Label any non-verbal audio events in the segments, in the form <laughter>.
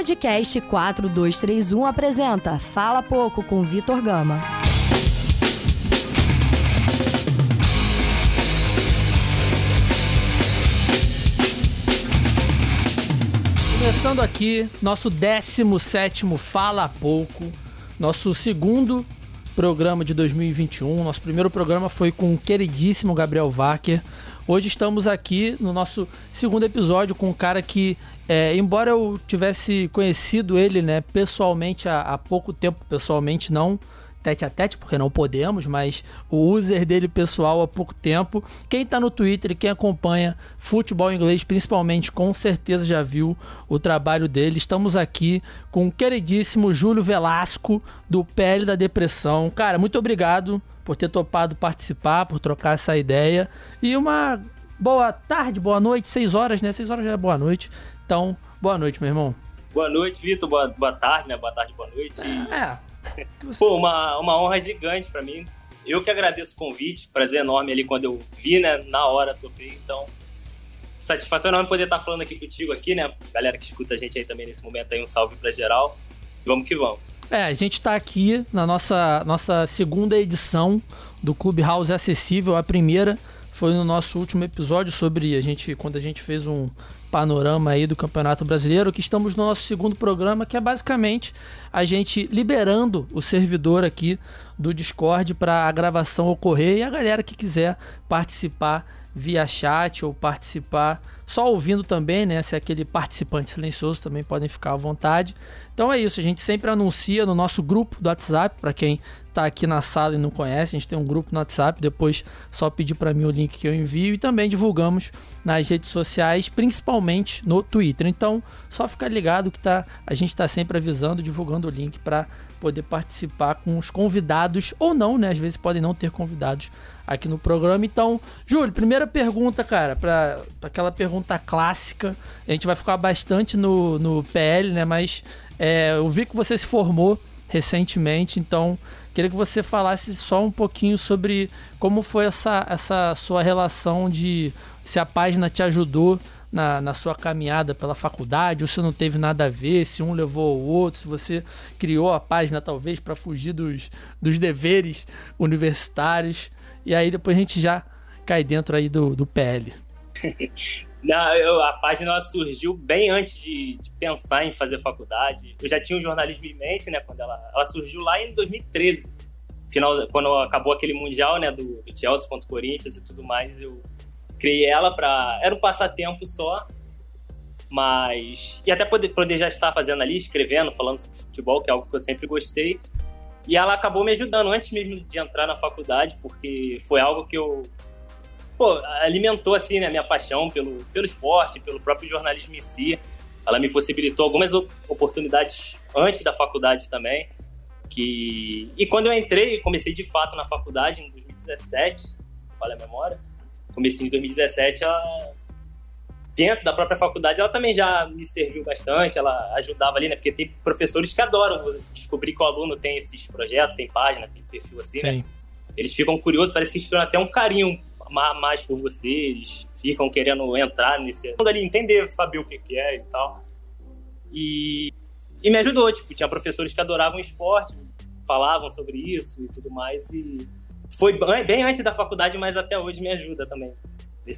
Podcast 4231 apresenta Fala Pouco com Vitor Gama. Começando aqui, nosso 17 Fala Pouco, nosso segundo programa de 2021. Nosso primeiro programa foi com o queridíssimo Gabriel Wacker. Hoje estamos aqui no nosso segundo episódio com um cara que, é, embora eu tivesse conhecido ele né, pessoalmente há, há pouco tempo, pessoalmente não, tete a tete, porque não podemos, mas o user dele pessoal há pouco tempo. Quem tá no Twitter e quem acompanha futebol inglês, principalmente, com certeza já viu o trabalho dele. Estamos aqui com o queridíssimo Júlio Velasco, do PL da Depressão. Cara, muito obrigado por ter topado participar, por trocar essa ideia. E uma boa tarde, boa noite, seis horas, né? Seis horas já é boa noite. Então, boa noite, meu irmão. Boa noite, Vitor. Boa, boa tarde, né? Boa tarde, boa noite. É, <laughs> Pô, uma, uma honra gigante para mim. Eu que agradeço o convite, prazer enorme ali quando eu vi, né, na hora topei, então satisfação enorme poder estar falando aqui contigo aqui, né? Galera que escuta a gente aí também nesse momento aí, um salve para geral. Vamos que vamos. É, a gente está aqui na nossa, nossa segunda edição do Clubhouse Acessível. A primeira foi no nosso último episódio sobre a gente quando a gente fez um panorama aí do Campeonato Brasileiro, que estamos no nosso segundo programa, que é basicamente a gente liberando o servidor aqui do Discord para a gravação ocorrer e a galera que quiser participar via chat ou participar só ouvindo também, né? Se é aquele participante silencioso também podem ficar à vontade. Então é isso, a gente sempre anuncia no nosso grupo do WhatsApp para quem está aqui na sala e não conhece, a gente tem um grupo no WhatsApp, depois só pedir para mim o link que eu envio e também divulgamos nas redes sociais, principalmente no Twitter. Então, só ficar ligado que tá, a gente está sempre avisando, divulgando o link para poder participar com os convidados ou não, né? Às vezes podem não ter convidados aqui no programa. Então, Júlio, primeira pergunta, cara, para aquela pergunta clássica. A gente vai ficar bastante no, no PL, né? Mas é, eu vi que você se formou recentemente, então queria que você falasse só um pouquinho sobre como foi essa, essa sua relação de se a página te ajudou na, na sua caminhada pela faculdade, ou se não teve nada a ver, se um levou o outro, se você criou a página talvez para fugir dos, dos deveres universitários. E aí depois a gente já cai dentro aí do, do PL. <laughs> Não, eu, a página surgiu bem antes de, de, pensar em fazer faculdade. Eu já tinha o jornalismo em mente, né? Quando ela, ela surgiu lá em 2013. Final, quando acabou aquele mundial, né? Do, do Chelsea contra o Corinthians e tudo mais, eu criei ela para era um passatempo só, mas e até poder, poder já estar fazendo ali, escrevendo, falando sobre futebol, que é algo que eu sempre gostei. E ela acabou me ajudando antes mesmo de entrar na faculdade, porque foi algo que eu pô, alimentou assim né, a minha paixão pelo, pelo esporte, pelo próprio jornalismo em si. Ela me possibilitou algumas oportunidades antes da faculdade também. Que... E quando eu entrei, comecei de fato na faculdade em 2017, falha a memória, comecinho de 2017, ela, dentro da própria faculdade, ela também já me serviu bastante, ela ajudava ali, né? Porque tem professores que adoram descobrir que o aluno tem esses projetos, tem página, tem perfil assim, né? Sim. né? Eles ficam curiosos, parece que eles criam até um carinho mais por você, eles ficam querendo entrar nesse ali, entender, saber o que, que é e tal. E, e me ajudou, tipo, tinha professores que adoravam esporte, falavam sobre isso e tudo mais, e foi bem antes da faculdade, mas até hoje me ajuda também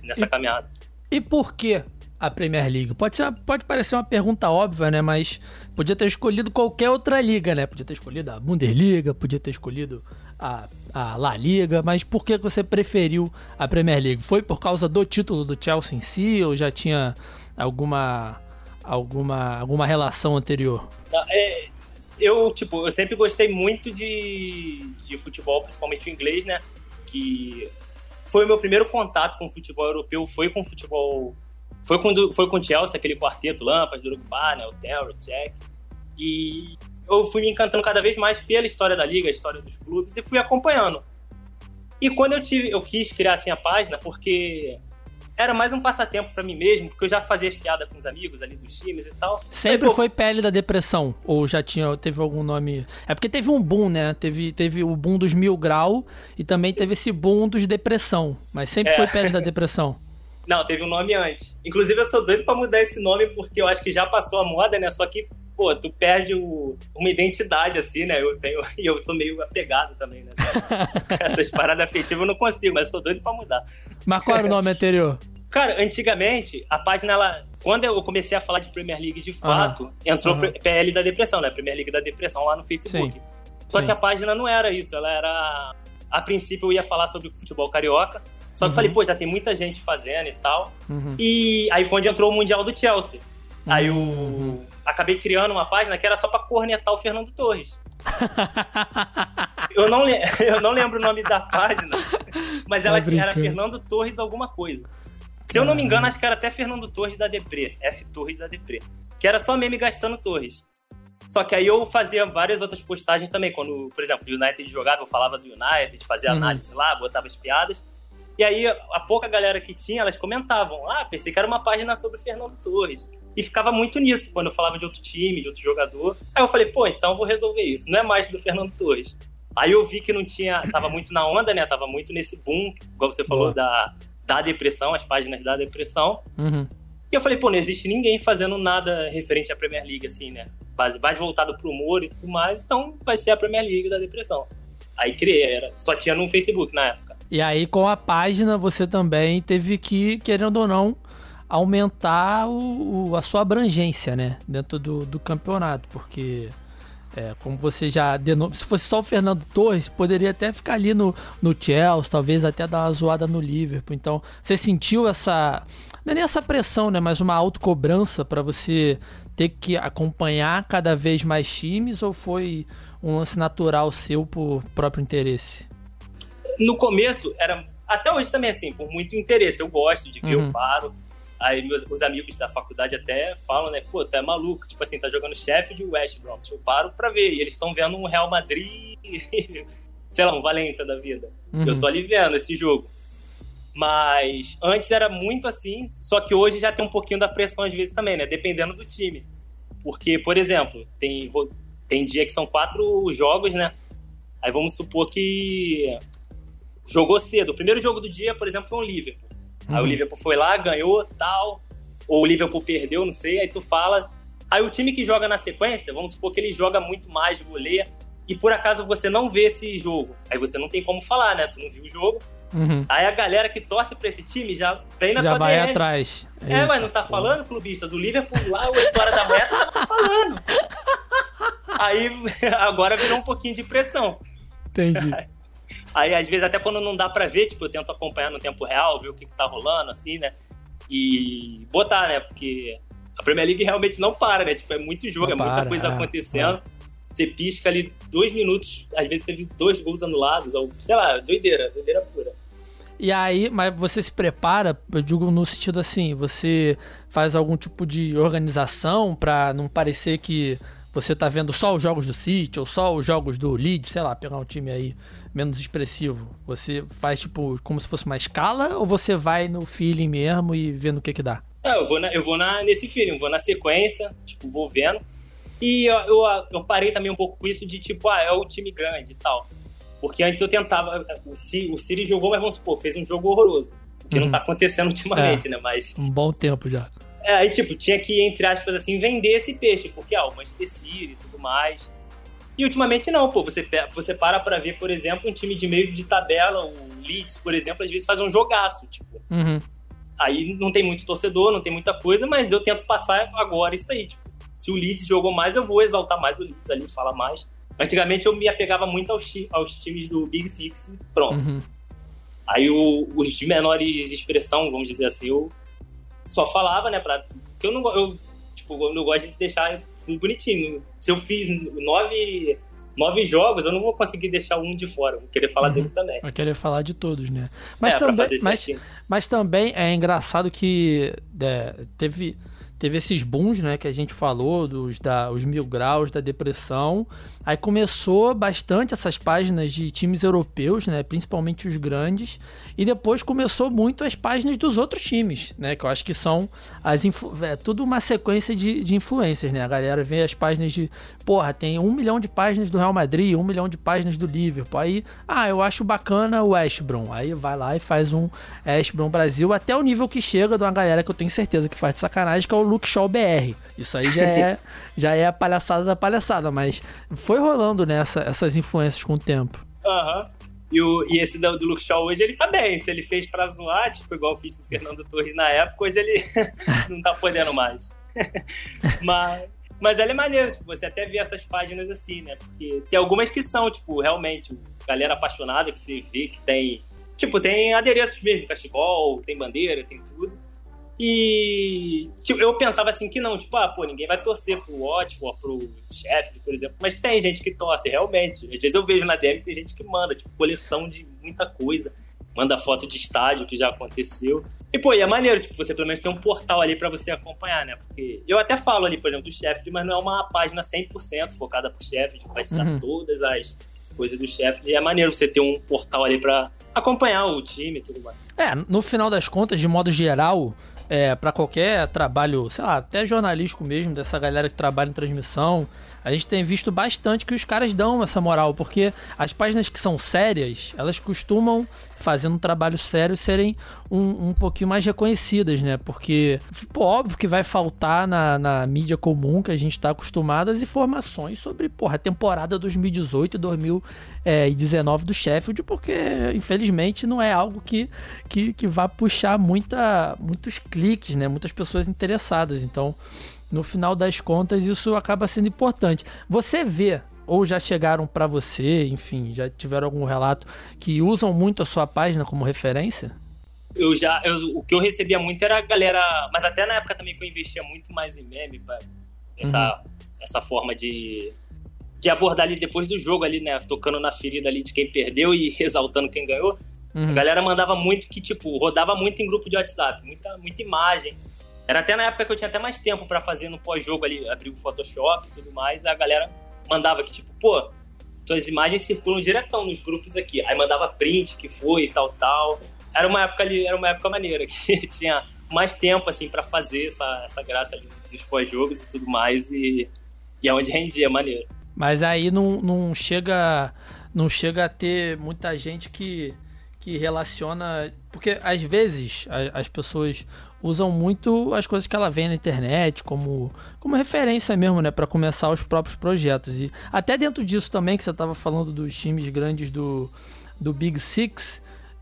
nessa e, caminhada. E por que a Premier League? Pode, ser, pode parecer uma pergunta óbvia, né? Mas podia ter escolhido qualquer outra liga, né? Podia ter escolhido a Bundesliga, podia ter escolhido a, a La Liga, mas por que você preferiu a Premier League? Foi por causa do título do Chelsea em si ou já tinha alguma alguma alguma relação anterior? Não, é, eu, tipo, eu sempre gostei muito de, de futebol, principalmente o inglês, né? Que foi o meu primeiro contato com o futebol europeu, foi com o futebol... Foi com, foi com o Chelsea, aquele quarteto, Lampas, Drogba, né? O Terry, Jack. E eu fui me encantando cada vez mais pela história da liga, a história dos clubes, e fui acompanhando. E quando eu tive, eu quis criar assim a página, porque era mais um passatempo para mim mesmo, porque eu já fazia as piadas com os amigos ali dos times e tal. Sempre Aí, foi pele da depressão? Ou já tinha, teve algum nome? É porque teve um boom, né? Teve, teve o boom dos mil grau e também teve esse boom dos depressão. Mas sempre é. foi pele da depressão. <laughs> Não, teve um nome antes. Inclusive, eu sou doido para mudar esse nome porque eu acho que já passou a moda, né? Só que pô, tu perde o, uma identidade, assim, né? Eu tenho, <laughs> e eu sou meio apegado também nessa, <laughs> essas paradas afetivas, eu não consigo, mas sou doido pra mudar. Mas qual era o nome anterior? Cara, antigamente, a página, ela, quando eu comecei a falar de Premier League de fato, uhum. entrou uhum. PL da Depressão, né? Premier League da Depressão lá no Facebook. Sim. Só Sim. que a página não era isso, ela era. A princípio eu ia falar sobre o futebol carioca, só que uhum. falei, pô, já tem muita gente fazendo e tal. Uhum. E aí foi onde entrou o Mundial do Chelsea. Aí eu uhum. acabei criando uma página que era só pra cornetar o Fernando Torres. eu, não <laughs> eu não lembro o nome da página, mas ela tá tinha, era Fernando Torres alguma coisa. Se eu não me engano, acho que era até Fernando Torres da Deprê. F Torres da Deprê. Que era só meme gastando Torres. Só que aí eu fazia várias outras postagens também. Quando, por exemplo, o United jogava, eu falava do United, fazia uhum. análise lá, botava as piadas. E aí, a pouca galera que tinha, elas comentavam: Ah, pensei que era uma página sobre o Fernando Torres. E ficava muito nisso, quando eu falava de outro time, de outro jogador. Aí eu falei: pô, então vou resolver isso. Não é mais do Fernando Torres. Aí eu vi que não tinha. Tava muito na onda, né? Tava muito nesse boom, igual você falou, da, da depressão, as páginas da depressão. Uhum. E eu falei, pô, não existe ninguém fazendo nada referente à Premier League, assim, né? Base, mais voltado pro humor e tudo mais, então vai ser a Premier League da depressão. Aí criei, era, só tinha no Facebook na época. E aí, com a página, você também teve que, querendo ou não, aumentar o, o a sua abrangência, né? Dentro do, do campeonato, porque é, como você já denominou, se fosse só o Fernando Torres, poderia até ficar ali no, no Chelsea, talvez até dar uma zoada no Liverpool. Então, você sentiu essa, não é nem essa pressão, né, mas uma autocobrança para você ter que acompanhar cada vez mais times ou foi um lance natural seu por próprio interesse? No começo era até hoje também assim, por muito interesse, eu gosto de ver, uhum. eu paro. Aí meus, os amigos da faculdade até falam, né? Pô, é maluco. Tipo assim, tá jogando Sheffield e West Brom. Eu paro pra ver. E eles estão vendo um Real Madrid, <laughs> sei lá, um Valência da vida. Uhum. Eu tô ali vendo esse jogo. Mas antes era muito assim, só que hoje já tem um pouquinho da pressão às vezes também, né? Dependendo do time. Porque, por exemplo, tem, tem dia que são quatro jogos, né? Aí vamos supor que jogou cedo. O primeiro jogo do dia, por exemplo, foi um Liverpool. Uhum. Aí o uhum. Liverpool foi lá, ganhou, tal. Ou o Liverpool perdeu, não sei. Aí tu fala. Aí o time que joga na sequência, vamos supor que ele joga muito mais, goleia, e por acaso você não vê esse jogo. Aí você não tem como falar, né? Tu não viu o jogo. Uhum. Aí a galera que torce pra esse time já vem na Já vai DM. atrás. É, Eita, mas não tá falando, clubista? Do Liverpool lá, 8 horas da manhã, tu tá falando. Aí <laughs> agora virou um pouquinho de pressão. Entendi. <laughs> Aí, às vezes, até quando não dá pra ver, tipo, eu tento acompanhar no tempo real, ver o que, que tá rolando, assim, né? E botar, né? Porque a Premier League realmente não para, né? Tipo, é muito jogo, não é muita para, coisa é, acontecendo. É. Você pisca ali dois minutos, às vezes teve dois gols anulados, ou sei lá, doideira, doideira pura. E aí, mas você se prepara, eu digo no sentido assim, você faz algum tipo de organização para não parecer que você tá vendo só os jogos do City ou só os jogos do Leeds, sei lá, pegar um time aí menos expressivo? Você faz tipo como se fosse uma escala ou você vai no feeling mesmo e vendo o que que dá? É, eu vou, na, eu vou na, nesse feeling, vou na sequência, tipo, vou vendo. E eu, eu, eu, parei também um pouco com isso de tipo, ah, é o time grande e tal. Porque antes eu tentava. O o City jogou, mas vamos supor, fez um jogo horroroso. O que uhum. não tá acontecendo ultimamente, é, né? Mas. Um bom tempo já. É, aí, tipo, tinha que, entre aspas, assim, vender esse peixe, porque, ah, o Manchester City e tudo mais. E ultimamente não, pô. Você, você para pra ver, por exemplo, um time de meio de tabela, o Leeds, por exemplo, às vezes faz um jogaço, tipo. Uhum. Aí não tem muito torcedor, não tem muita coisa, mas eu tento passar agora isso aí, tipo. Se o Leeds jogou mais, eu vou exaltar mais o Leeds ali, falar mais. Antigamente eu me apegava muito aos, aos times do Big Six pronto. Uhum. Aí o, os de menores expressão, vamos dizer assim, eu só falava, né, pra... Porque eu não, eu, tipo, eu não gosto de deixar tudo bonitinho. Se eu fiz nove, nove jogos, eu não vou conseguir deixar um de fora. Vou querer falar uhum. dele também. Vai querer falar de todos, né? Mas, é, também, mas, mas também é engraçado que é, teve teve esses booms, né, que a gente falou, dos da, os mil graus da depressão. Aí começou bastante essas páginas de times europeus, né, principalmente os grandes, e depois começou muito as páginas dos outros times, né, que eu acho que são as é tudo uma sequência de, de influências, né? A galera vê as páginas de, porra, tem um milhão de páginas do Real Madrid, um milhão de páginas do Liverpool. Aí, ah, eu acho bacana o West Brom. Aí vai lá e faz um West Brom Brasil até o nível que chega de uma galera que eu tenho certeza que faz de sacanagem, que é o Luke Shaw BR. Isso aí já é, <laughs> já é a palhaçada da palhaçada, mas foi rolando né, essa, essas influências com o tempo. Aham. Uhum. E, o, e esse do, do Luke Shaw hoje, ele tá bem. Se ele fez pra zoar, tipo, igual eu fiz do Fernando Torres na época, hoje ele <laughs> não tá podendo mais. <laughs> mas, mas ela é maneiro, tipo, você até vê essas páginas assim, né? Porque tem algumas que são, tipo, realmente, galera apaixonada que você vê que tem. Tipo, tem adereços mesmo, cachebol, tem bandeira, tem tudo. E tipo, eu pensava assim que não, tipo, ah, pô, ninguém vai torcer pro Watford, pro Sheffield, por exemplo. Mas tem gente que torce, realmente. Às vezes eu vejo na DM tem gente que manda, tipo, coleção de muita coisa. Manda foto de estádio que já aconteceu. E, pô, e é maneiro, tipo, você pelo menos tem um portal ali para você acompanhar, né? Porque eu até falo ali, por exemplo, do Sheffield, mas não é uma página 100% focada pro Sheffield, que vai te dar uhum. todas as coisas do Sheffield. E é maneiro você ter um portal ali para acompanhar o time e tudo mais. É, no final das contas, de modo geral, é, para qualquer trabalho, sei lá, até jornalístico mesmo, dessa galera que trabalha em transmissão, a gente tem visto bastante que os caras dão essa moral, porque as páginas que são sérias, elas costumam, fazendo um trabalho sério, serem um, um pouquinho mais reconhecidas, né? Porque, pô, óbvio que vai faltar na, na mídia comum que a gente está acostumado as informações sobre, porra, a temporada 2018 e 2019 do Sheffield, porque, infelizmente, não é algo que, que, que vai puxar muita, muitos cliques, né? Muitas pessoas interessadas. Então, no final das contas, isso acaba sendo importante. Você vê ou já chegaram para você, enfim, já tiveram algum relato que usam muito a sua página como referência? Eu já, eu, o que eu recebia muito era a galera, mas até na época também que eu investia muito mais em meme, pra, essa, uhum. essa forma de, de abordar ali depois do jogo ali, né, tocando na ferida ali de quem perdeu e <laughs> exaltando quem ganhou. Uhum. A galera mandava muito que, tipo, rodava muito em grupo de WhatsApp, muita, muita imagem. Era até na época que eu tinha até mais tempo para fazer no pós-jogo ali, abrir o Photoshop e tudo mais, a galera mandava que, tipo, pô, tuas imagens circulam diretão nos grupos aqui. Aí mandava print que foi e tal, tal. Era uma época ali, era uma época maneira, que <laughs> tinha mais tempo, assim, para fazer essa, essa graça ali dos pós-jogos e tudo mais, e, e é onde rendia, maneiro. Mas aí não, não chega não chega a ter muita gente que, que relaciona. Porque às vezes as, as pessoas usam muito as coisas que ela vê na internet como, como referência mesmo, né, para começar os próprios projetos. E até dentro disso também que você estava falando dos times grandes do, do Big Six,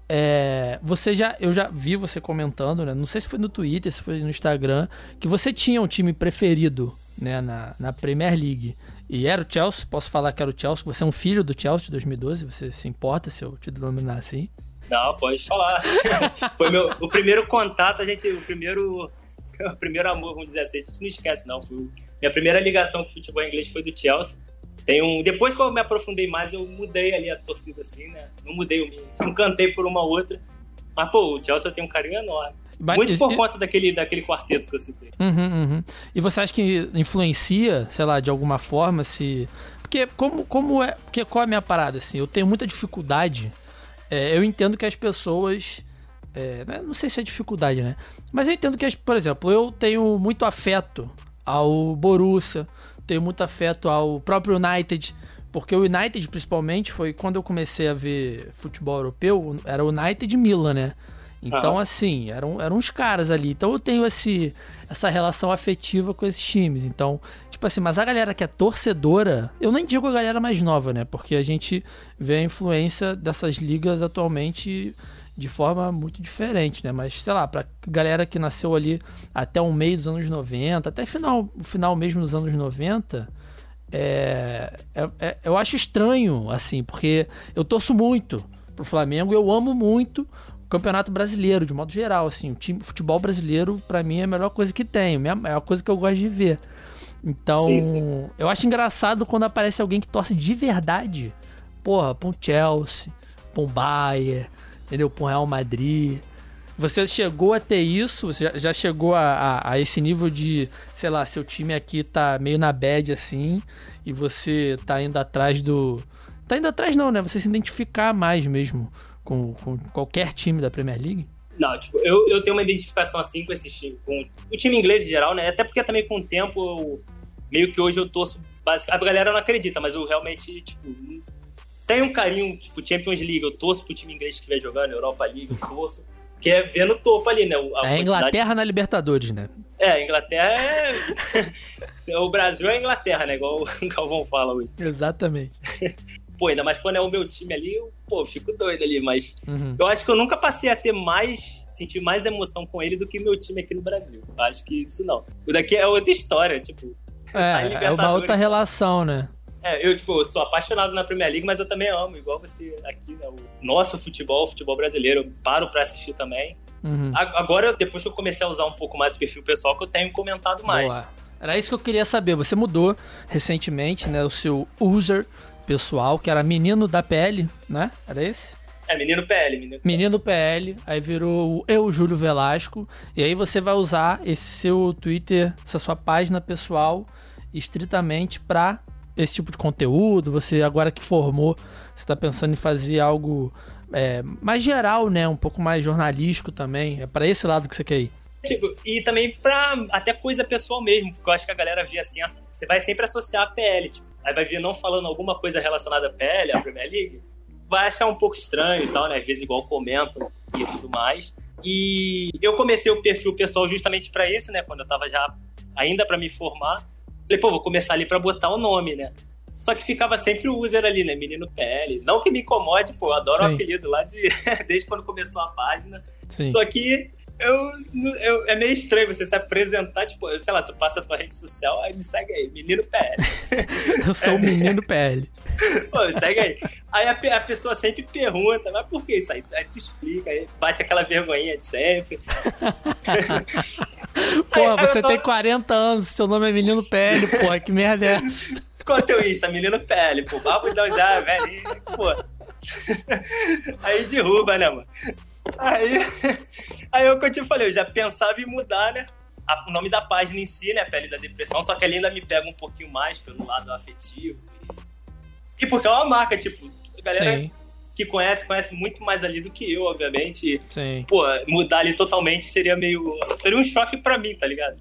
é, você já, eu já vi você comentando, né, não sei se foi no Twitter, se foi no Instagram, que você tinha um time preferido, né, na, na Premier League. E era o Chelsea, posso falar que era o Chelsea, você é um filho do Chelsea de 2012, você se importa se eu te denominar assim? Não, pode falar. <laughs> Foi meu, o primeiro contato, a gente, o primeiro, o primeiro amor, vamos dizer assim, a gente não esquece, não. Foi, minha primeira ligação com o futebol inglês foi do Chelsea. Tem um, depois que eu me aprofundei mais, eu mudei ali a torcida, assim, né? Não mudei, eu me encantei por uma outra. Mas, pô, o Chelsea tem um carinho enorme. Muito por conta daquele, daquele quarteto que eu citei. Uhum, uhum. E você acha que influencia, sei lá, de alguma forma, se. Porque como, como é. Porque qual é a minha parada, assim? Eu tenho muita dificuldade é, eu entendo que as pessoas. É, né, não sei se é dificuldade, né? Mas eu entendo que, as, por exemplo, eu tenho muito afeto ao Borussia, tenho muito afeto ao próprio United, porque o United, principalmente, foi quando eu comecei a ver futebol europeu, era o United Milan, né? Então, uhum. assim, eram, eram uns caras ali. Então eu tenho esse, essa relação afetiva com esses times. Então, tipo assim, mas a galera que é torcedora, eu nem digo a galera mais nova, né? Porque a gente vê a influência dessas ligas atualmente de forma muito diferente, né? Mas, sei lá, pra galera que nasceu ali até o meio dos anos 90, até final, o final mesmo dos anos 90, é, é, é, eu acho estranho, assim, porque eu torço muito pro Flamengo, eu amo muito Campeonato Brasileiro, de modo geral, assim, o time futebol brasileiro para mim é a melhor coisa que tem, é a coisa que eu gosto de ver. Então, sim, sim. eu acho engraçado quando aparece alguém que torce de verdade, porra, pra um Chelsea, pra um Bayern, entendeu? Pra um Real Madrid. Você chegou a ter isso? Você já chegou a, a, a, esse nível de, sei lá, seu time aqui tá meio na bad assim, e você tá indo atrás do. Tá indo atrás não, né? Você se identificar mais mesmo com, com qualquer time da Premier League? Não, tipo, eu, eu tenho uma identificação assim com esse time, com o time inglês em geral, né? Até porque também com o tempo, eu, meio que hoje eu torço basicamente. A galera não acredita, mas eu realmente, tipo, tenho um carinho, tipo, Champions League, eu torço pro time inglês que estiver jogando, Europa League, eu torço. quer ver no topo ali, né? A é Inglaterra na Libertadores, né? É, Inglaterra é. <laughs> o Brasil é Inglaterra, né? Igual o Galvão fala hoje. Exatamente. <laughs> pô, ainda mais quando é o meu time ali, eu, pô, fico doido ali, mas uhum. eu acho que eu nunca passei a ter mais, sentir mais emoção com ele do que meu time aqui no Brasil. Eu acho que isso não. O daqui é outra história, tipo. É, tá é uma outra relação, né? É, eu, tipo, eu sou apaixonado na Premier League, mas eu também amo, igual você aqui, né? O nosso futebol, o futebol brasileiro, eu paro pra assistir também. Uhum. Agora, depois que eu comecei a usar um pouco mais o perfil pessoal, que eu tenho comentado mais. Boa. Era isso que eu queria saber. Você mudou recentemente, né? O seu user pessoal, que era Menino da PL, né? Era esse? É, Menino PL. Menino, menino PL, aí virou Eu, Júlio Velasco. E aí você vai usar esse seu Twitter, essa sua página pessoal, estritamente para esse tipo de conteúdo. Você, agora que formou, você tá pensando em fazer algo é, mais geral, né? Um pouco mais jornalístico também. É para esse lado que você quer ir. Tipo, e também pra até coisa pessoal mesmo, porque eu acho que a galera via assim, você vai sempre associar a PL, tipo, aí vai vir não falando alguma coisa relacionada à PL, à Premier League, vai achar um pouco estranho e tal, né? Às vezes igual comentam e tudo mais. E eu comecei o perfil pessoal justamente para isso, né? Quando eu tava já ainda para me formar. Falei, pô, vou começar ali para botar o nome, né? Só que ficava sempre o user ali, né? Menino PL. Não que me incomode, pô, eu adoro Sim. o apelido lá de <laughs> desde quando começou a página. Sim. Tô aqui eu, eu, é meio estranho você se apresentar, tipo, sei lá, tu passa a tua rede social, aí me segue aí, menino PL. <laughs> eu sou o é. menino PL. <laughs> Pô, segue aí. Aí a, a, pessoa sempre pergunta, mas por que isso aí? Aí tu explica, aí bate aquela vergonhinha de sempre. <laughs> Pô, aí, você tem 40 anos, seu nome é menino PL, pô, que merda é essa? Qual é o teu Insta? Menino PL, pô, babudão já, velho, pô. Aí derruba, né, mano? Aí, <laughs> aí eu, como eu te falei, eu já pensava em mudar, né? o nome da página em si, né? Pele da Depressão, só que ali ainda me pega um pouquinho mais pelo lado afetivo. E, e porque é uma marca, tipo, a galera Sim. que conhece, conhece muito mais ali do que eu, obviamente. Sim. Pô, mudar ali totalmente seria meio. Seria um choque pra mim, tá ligado?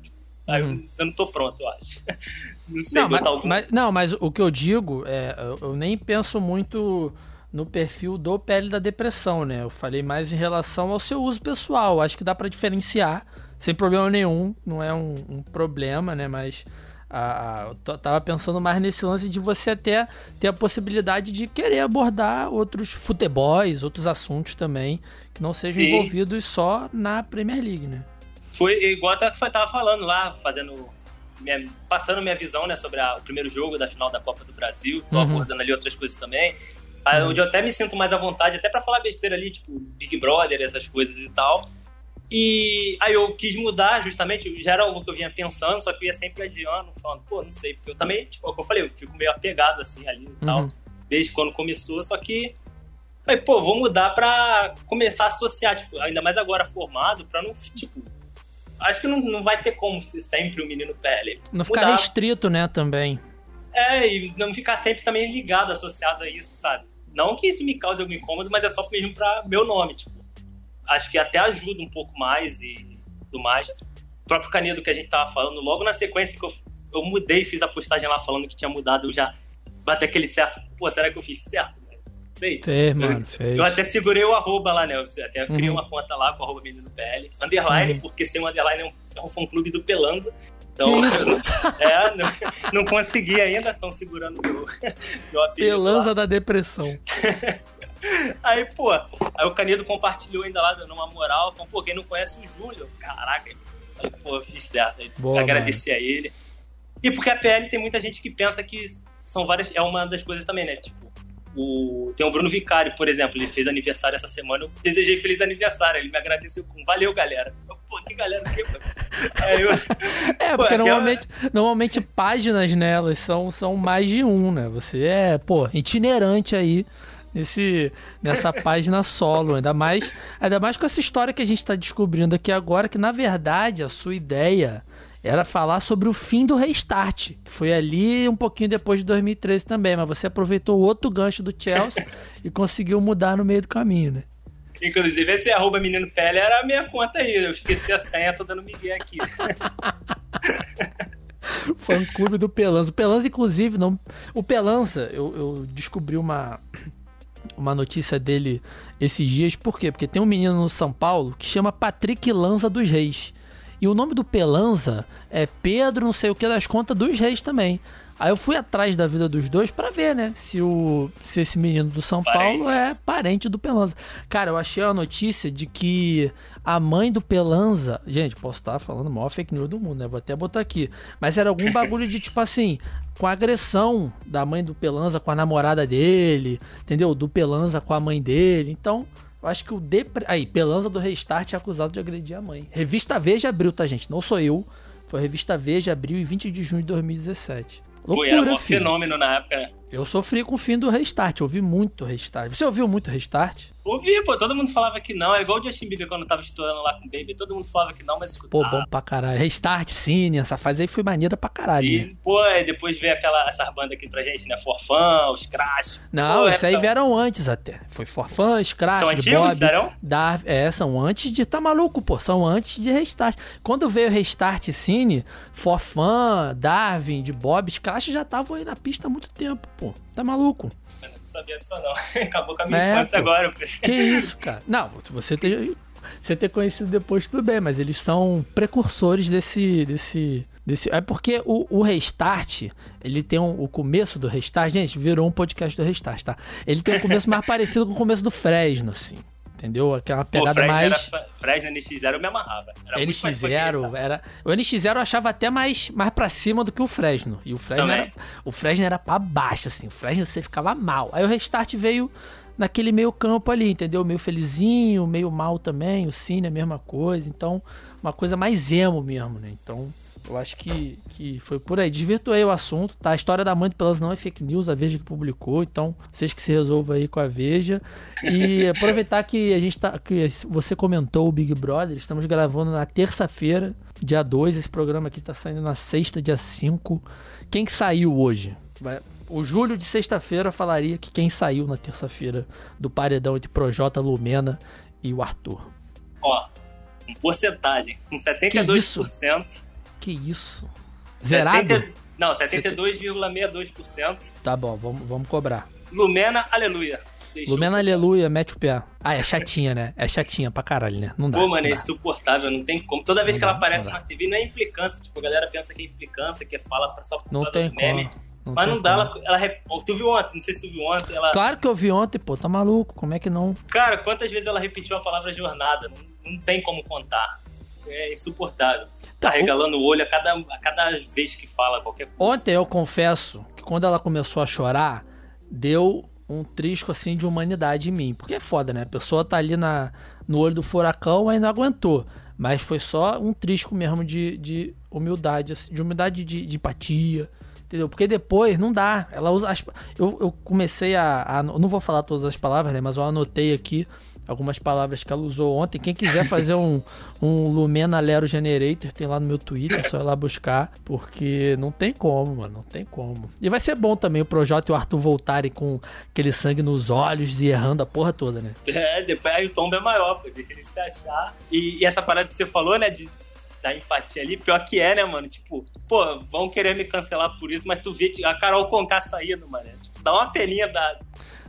Aí uhum. eu, eu, não tô pronto, eu acho. <laughs> Não sei, não, mas, mas, não, mas o que eu digo é, eu, eu nem penso muito no perfil do Pele da Depressão, né? Eu falei mais em relação ao seu uso pessoal. Acho que dá para diferenciar, sem problema nenhum. Não é um, um problema, né? Mas a, eu tava pensando mais nesse lance de você até ter a possibilidade de querer abordar outros futebols, outros assuntos também, que não sejam Sim. envolvidos só na Premier League, né? Foi igual até que eu tava falando lá, fazendo. Minha, passando minha visão né, sobre a, o primeiro jogo da final da Copa do Brasil, tô uhum. abordando ali outras coisas também. Aí, onde eu até me sinto mais à vontade, até para falar besteira ali, tipo, Big Brother, essas coisas e tal. E aí eu quis mudar, justamente, já era algo que eu vinha pensando, só que eu ia sempre adiando, falando, pô, não sei, porque eu também, tipo, como eu falei, eu fico meio apegado assim ali e tal, uhum. desde quando começou, só que falei, pô, vou mudar pra começar a associar, tipo, ainda mais agora formado, pra não, tipo, acho que não, não vai ter como ser sempre o menino pele. Não ficar mudar. restrito, né, também. É, e não ficar sempre também ligado, associado a isso, sabe? Não que isso me cause algum incômodo, mas é só mesmo pra meu nome, tipo. Acho que até ajuda um pouco mais e tudo mais. O próprio Canedo que a gente tava falando, logo na sequência que eu, eu mudei, fiz a postagem lá falando que tinha mudado, eu já bati aquele certo. Pô, será que eu fiz certo? Sei. Fez, mano, fez. Eu até segurei o arroba lá, né? Eu até criei uhum. uma conta lá com o arroba menino PL. Underline, uhum. porque ser um underline é um, é um fã clube do Pelanza. Então, <laughs> é, não, não, consegui ainda, estão segurando meu, <laughs> meu apelido. Pelanza lá. da depressão. <laughs> aí, pô, aí o Canedo compartilhou ainda lá, dando uma moral, falou, pô, quem não conhece o Júlio? Caraca, falei, pô, fiz certo. Aí, Boa, agradeci mano. a ele. E porque a PL tem muita gente que pensa que são várias. É uma das coisas também, né? Tipo, o, tem o Bruno Vicário, por exemplo, ele fez aniversário essa semana, eu desejei feliz aniversário, ele me agradeceu com valeu, galera. Eu, pô, que galera, que... eu, é, porque pô, normalmente, aquela... normalmente páginas nelas são, são mais de um, né? Você é, pô, itinerante aí nesse, nessa <laughs> página solo, ainda mais, ainda mais com essa história que a gente está descobrindo aqui agora, que na verdade a sua ideia era falar sobre o fim do restart, que foi ali um pouquinho depois de 2013 também, mas você aproveitou outro gancho do Chelsea <laughs> e conseguiu mudar no meio do caminho, né? Inclusive, esse arroba menino pele era a minha conta aí. Eu esqueci a senha, tô dando migué aqui. <laughs> Fã clube do Pelanza. O Pelanza, inclusive, não. O Pelanza, eu, eu descobri uma, uma notícia dele esses dias. Por quê? Porque tem um menino no São Paulo que chama Patrick Lanza dos Reis. E o nome do Pelanza é Pedro, não sei o que das contas dos Reis também. Aí eu fui atrás da vida dos dois para ver, né? Se, o, se esse menino do São parente. Paulo é parente do Pelanza. Cara, eu achei a notícia de que a mãe do Pelanza. Gente, posso estar falando o maior fake news do mundo, né? Vou até botar aqui. Mas era algum bagulho de tipo assim. Com a agressão da mãe do Pelanza com a namorada dele, entendeu? Do Pelanza com a mãe dele. Então, eu acho que o Depre... Aí, Pelanza do Restart é acusado de agredir a mãe. Revista Veja abriu, tá, gente? Não sou eu. Foi a revista Veja, abriu em 20 de junho de 2017. Loucura, Foi, era um fenômeno na época? Eu sofri com o fim do Restart, ouvi muito Restart. Você ouviu muito Restart? Ouvi, pô, todo mundo falava que não. É igual o Justin Bieber quando tava estourando lá com o Baby. Todo mundo falava que não, mas escutava. Pô, bom pra caralho. Restart, Cine, essa fase aí foi maneira pra caralho. Sim, né? pô, e depois veio aquela, essas bandas aqui pra gente, né? Forfã, os Crash. Não, pô, esse aí vieram antes até. Foi Forfã, Crash, São antigos, Bob, Darv... É, são antes de... Tá maluco, pô. São antes de Restart. Quando veio Restart Cine, Forfã, Darwin, de Bob, Crash já estavam aí na pista há muito tempo, pô. Tá maluco? Eu não sabia disso não. <laughs> Acabou com a minha é, infância pô. agora. Que isso, cara. Não, você ter, você ter conhecido depois tudo bem, mas eles são precursores desse... desse Desse, é porque o, o, Restart, ele tem um, o começo do Restart, gente, virou um podcast do Restart, tá? Ele tem um começo mais <laughs> parecido com o começo do Fresno, assim. Entendeu? Aquela pegada Pô, mais. Era, Fresno NX0 eu me amarrava. Era NX0 era. O NX0 eu achava até mais, mais pra cima do que o Fresno. E o Fresno, era, o Fresno era pra baixo, assim. O Fresno você ficava mal. Aí o Restart veio naquele meio campo ali, entendeu? Meio felizinho, meio mal também. O Cine a mesma coisa. Então, uma coisa mais emo mesmo, né? Então. Eu acho que, que foi por aí. Desvirtuei o assunto, tá? A história da mãe Pelas não é fake news, a Veja que publicou, então vocês que se resolvam aí com a Veja. E <laughs> aproveitar que a gente tá. que você comentou o Big Brother, estamos gravando na terça-feira, dia 2. Esse programa aqui tá saindo na sexta, dia 5. Quem que saiu hoje? Vai, o Júlio de sexta-feira falaria que quem saiu na terça-feira do paredão entre Projota, Lumena e o Arthur. Ó, porcentagem, com 72%. Que isso? Zerado? 70, não, 72,62%. Tá bom, vamos, vamos cobrar. Lumena, aleluia. Deixou Lumena, aleluia, mete o pé. Ah, é chatinha, né? É chatinha pra caralho, né? Não dá. Pô, mano, é insuportável, não tem como. Toda vez não que dá, ela aparece na TV, não é implicância. Tipo, a galera pensa que é implicância, que é fala só por não tem meme. Como. Não Mas não dá, ela, ela, Tu viu ontem, não sei se tu viu ontem. Ela... Claro que eu vi ontem, pô, tá maluco, como é que não? Cara, quantas vezes ela repetiu a palavra jornada? Não, não tem como contar. É insuportável. Tá regalando o olho a cada, a cada vez que fala qualquer coisa. Ontem eu confesso que quando ela começou a chorar, deu um trisco assim de humanidade em mim. Porque é foda, né? A pessoa tá ali na, no olho do furacão ainda aguentou. Mas foi só um trisco mesmo de, de humildade, assim, de humildade de, de empatia. Entendeu? Porque depois não dá. Ela usa. As, eu, eu comecei a, a. Não vou falar todas as palavras, né? Mas eu anotei aqui algumas palavras que ela usou ontem. Quem quiser fazer um, um Lumena Lero Generator, tem lá no meu Twitter, é só ir lá buscar, porque não tem como, mano, não tem como. E vai ser bom também o Projota e o Arthur voltarem com aquele sangue nos olhos e errando a porra toda, né? É, depois aí o tombo é maior, pô, deixa ele se achar. E, e essa parada que você falou, né, de da empatia ali, pior que é, né, mano? Tipo, pô, vão querer me cancelar por isso, mas tu vê a Carol Conká saindo, mano. Tipo, dá uma peninha da,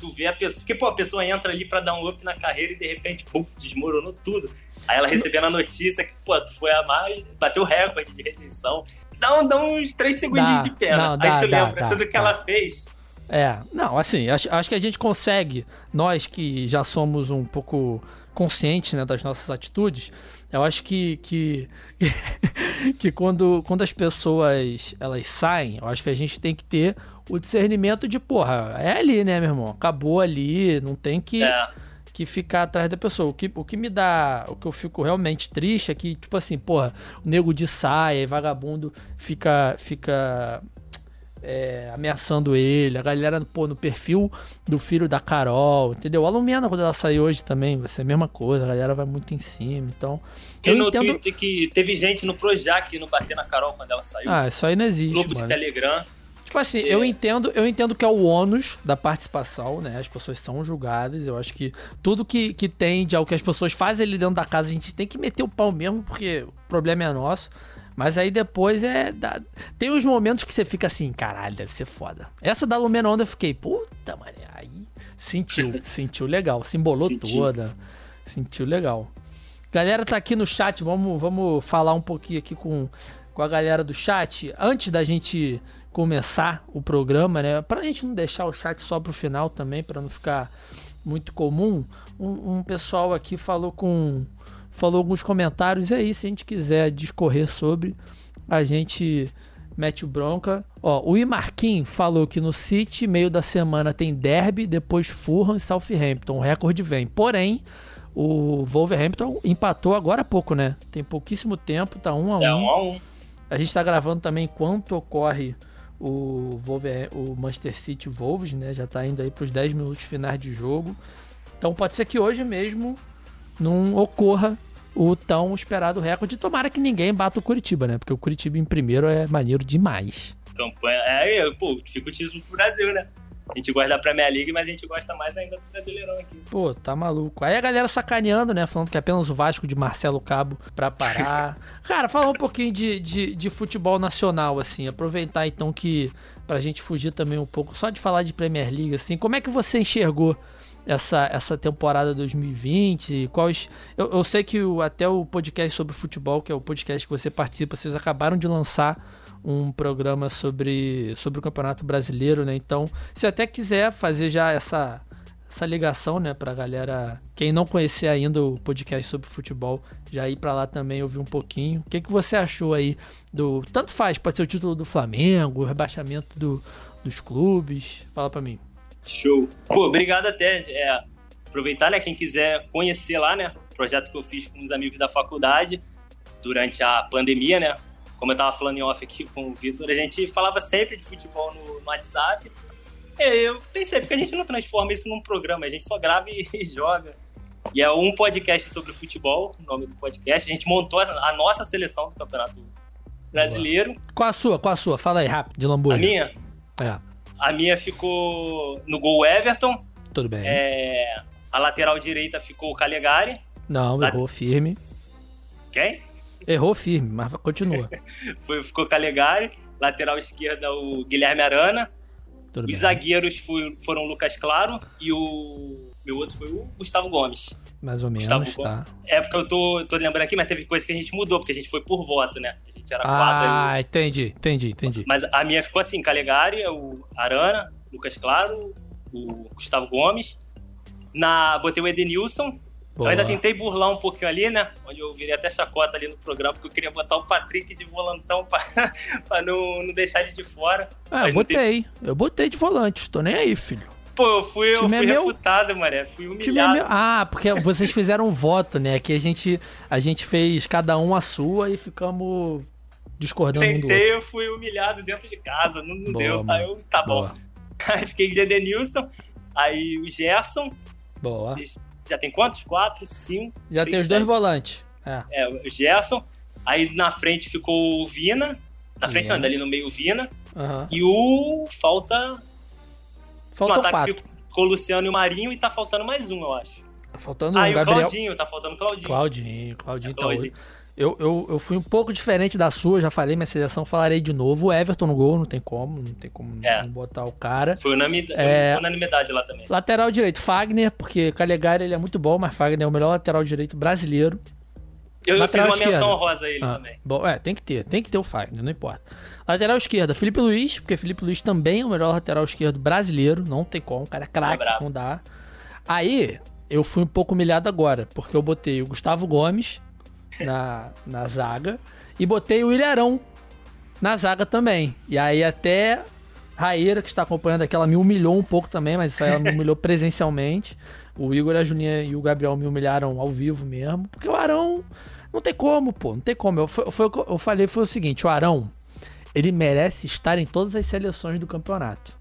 tu vê a pessoa. Porque, pô, a pessoa entra ali para dar um up na carreira e de repente, pum, desmoronou tudo. Aí ela recebendo a notícia que, pô, tu foi a mais, bateu recorde de rejeição. Dá, dá uns três segundinhos de pena. Não, dá, Aí tu dá, lembra dá, tudo que ela fez. É, não, assim, acho, acho que a gente consegue, nós que já somos um pouco conscientes né, das nossas atitudes, eu acho que, que, <laughs> que quando, quando as pessoas elas saem, eu acho que a gente tem que ter o discernimento de, porra, é ali, né, meu irmão? Acabou ali, não tem que, é. que ficar atrás da pessoa. O que, o que me dá, o que eu fico realmente triste é que, tipo assim, porra, o nego de saia e vagabundo fica, fica é, ameaçando ele, a galera pô, no perfil do filho da Carol, entendeu? A Lumena, quando ela sair hoje também, vai ser a mesma coisa, a galera vai muito em cima, então. Tem no entendo... Twitter que teve gente no Projac no bater na Carol quando ela saiu. Ah, isso aí não existe. Grupo mano. de Telegram. Tipo assim, eu entendo, eu entendo que é o ônus da participação, né? As pessoas são julgadas. Eu acho que tudo que, que tende ao que as pessoas fazem ali dentro da casa, a gente tem que meter o pau mesmo, porque o problema é nosso. Mas aí depois é. Tem uns momentos que você fica assim, caralho, deve ser foda. Essa da Lumenonda eu fiquei, puta, mano, aí Sentiu, <laughs> sentiu legal. Se embolou toda. Sentiu legal. Galera tá aqui no chat, vamos, vamos falar um pouquinho aqui com, com a galera do chat. Antes da gente começar o programa, né? Pra gente não deixar o chat só pro final também, para não ficar muito comum, um, um, pessoal aqui falou com falou alguns comentários e aí se a gente quiser discorrer sobre, a gente mete o bronca. Ó, o Imarquim falou que no City, meio da semana tem derby, depois Fulham e Southampton, o recorde vem. Porém, o Wolverhampton empatou agora há pouco, né? Tem pouquíssimo tempo, tá um a um. É um a um. A gente tá gravando também enquanto ocorre o, Wolver, o Manchester City Wolves, né? Já tá indo aí pros 10 minutos finais de jogo. Então pode ser que hoje mesmo não ocorra o tão esperado recorde. Tomara que ninguém bata o Curitiba, né? Porque o Curitiba em primeiro é maneiro demais. Campanha. É, pô, fica o título pro Brasil, né? A gente gosta da Premier League, mas a gente gosta mais ainda do Brasileirão aqui. Pô, tá maluco. Aí a galera sacaneando, né? Falando que é apenas o Vasco de Marcelo Cabo pra parar. <laughs> Cara, falar um pouquinho de, de, de, futebol nacional, assim. Aproveitar então que. Pra gente fugir também um pouco, só de falar de Premier League, assim. Como é que você enxergou essa, essa temporada 2020? Quais. Eu, eu sei que o, até o podcast sobre futebol, que é o podcast que você participa, vocês acabaram de lançar um programa sobre, sobre o Campeonato Brasileiro, né? Então, se até quiser fazer já essa, essa ligação, né, pra galera, quem não conhecer ainda o podcast sobre futebol, já ir para lá também ouvir um pouquinho. O que, que você achou aí do. Tanto faz, pode ser o título do Flamengo, o rebaixamento do, dos clubes. Fala para mim. Show. Pô, obrigado até. É, aproveitar, né, quem quiser conhecer lá, né, o projeto que eu fiz com os amigos da faculdade durante a pandemia, né, como eu tava falando em off aqui com o Vitor, a gente falava sempre de futebol no, no WhatsApp. Eu pensei, porque a gente não transforma isso num programa, a gente só grava e, <laughs> e joga. E é um podcast sobre futebol, o nome do podcast. A gente montou a, nossa seleção do Campeonato Brasileiro. Qual a sua? Qual a sua? Fala aí, rápido, de Lamborghini. A minha? É. A minha ficou no gol Everton. Tudo bem. É, a lateral direita ficou o Calegari. Não, errou firme. Quem? Errou firme, mas continua. <laughs> foi, ficou Calegari, lateral esquerda o Guilherme Arana. Tudo Os bem. zagueiros foi, foram o Lucas Claro e o meu outro foi o Gustavo Gomes. Mais ou menos, Gustavo tá. Gomes. É porque eu tô, tô lembrando aqui, mas teve coisa que a gente mudou, porque a gente foi por voto, né? A gente era quatro. Ah, entendi, entendi, entendi. Mas a minha ficou assim, Calegari, o Arana, Lucas Claro, o Gustavo Gomes. Na, botei o Edenilson, Boa. Eu ainda tentei burlar um pouquinho ali, né? Onde eu virei até chacota ali no programa, porque eu queria botar o Patrick de volantão pra, <laughs> pra não, não deixar ele de fora. Ah, eu botei. Eu botei de volante, tô nem aí, filho. Pô, eu fui, eu fui é refutado, meu... Maré. Fui humilhado. É ah, porque vocês fizeram um voto, né? Que a gente, a gente fez cada um a sua e ficamos discordando Tentei, um eu fui humilhado dentro de casa, não, não Boa, deu. Mano. Aí eu, tá Boa. bom. <laughs> Aí fiquei de Edenilson, aí o Gerson. Boa já tem quantos? Quatro, cinco. Já seis, tem os dois volantes. É. é, o Gerson. Aí na frente ficou o Vina. Na frente não, ali no meio o Vina. Uhum. E o. Falta. Falta no ataque quatro. ficou o Luciano e o Marinho e tá faltando mais um, eu acho. Tá faltando um, ah, Gabriel. o Claudinho, tá faltando o Claudinho. Claudinho, Claudinho, é, Claudinho. tá eu, eu, eu fui um pouco diferente da sua, já falei minha seleção, falarei de novo. O Everton no gol, não tem como, não tem como é. não botar o cara. Foi unanimidade, é, unanimidade lá também. Lateral direito, Fagner, porque Calegari ele é muito bom, mas Fagner é o melhor lateral direito brasileiro. Eu, eu fiz uma esquerda. menção rosa a ele ah, também. Bom, é, tem que ter, tem que ter o Fagner, não importa. Lateral esquerda, Felipe Luiz, porque Felipe Luiz também é o melhor lateral esquerdo brasileiro, não tem como, o cara é craque, é não dá. Aí, eu fui um pouco humilhado agora, porque eu botei o Gustavo Gomes, <laughs> na, na zaga. E botei o Ilharão na zaga também. E aí até Raíra, que está acompanhando aqui, ela me humilhou um pouco também, mas isso aí ela me <laughs> humilhou presencialmente. O Igor, a Juninha e o Gabriel me humilharam ao vivo mesmo. Porque o Arão não tem como, pô. Não tem como. Eu, foi, foi, eu falei foi o seguinte: o Arão, ele merece estar em todas as seleções do campeonato.